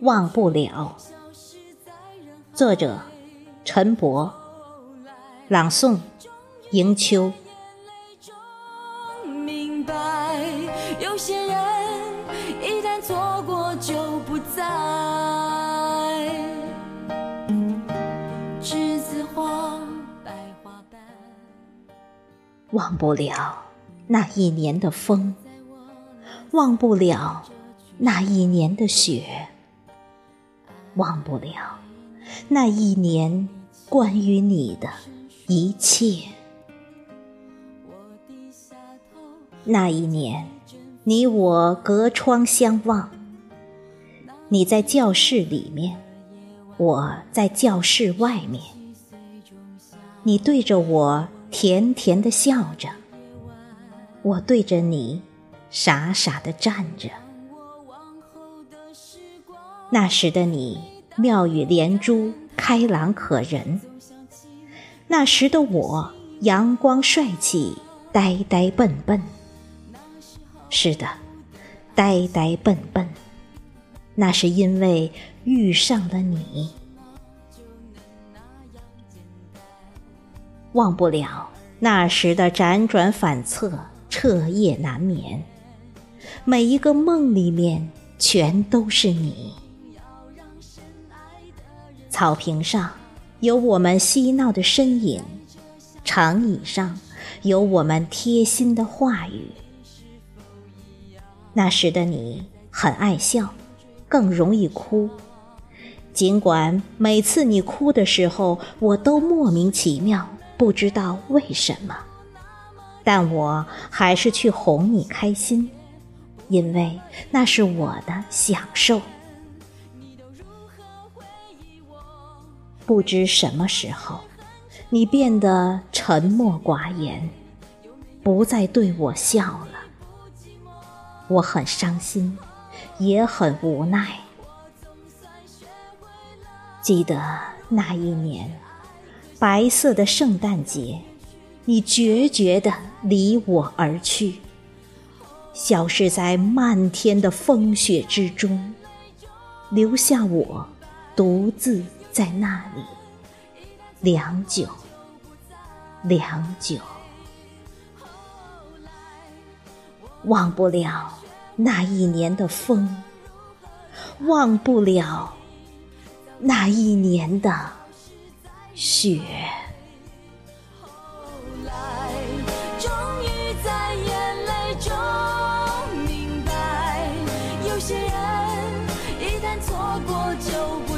忘不了。作者：陈博，朗诵：迎秋。明白，有些人一旦错过就不再。栀子花，白花瓣。忘不了那一年的风，忘不了那一年的雪，忘不了那一年关于你的一切。那一年，你我隔窗相望，你在教室里面，我在教室外面，你对着我甜甜的笑着，我对着你傻傻的站着。那时的你妙语连珠，开朗可人；那时的我阳光帅气，呆呆笨笨。是的，呆呆笨笨，那是因为遇上了你。忘不了那时的辗转反侧，彻夜难眠，每一个梦里面全都是你。草坪上有我们嬉闹的身影，长椅上有我们贴心的话语。那时的你很爱笑，更容易哭。尽管每次你哭的时候，我都莫名其妙，不知道为什么，但我还是去哄你开心，因为那是我的享受。不知什么时候，你变得沉默寡言，不再对我笑了。我很伤心，也很无奈。记得那一年，白色的圣诞节，你决绝地离我而去，消失在漫天的风雪之中，留下我独自在那里良久良久。忘不了那一年的风，忘不了那一年的雪。有些人一旦错过，就不。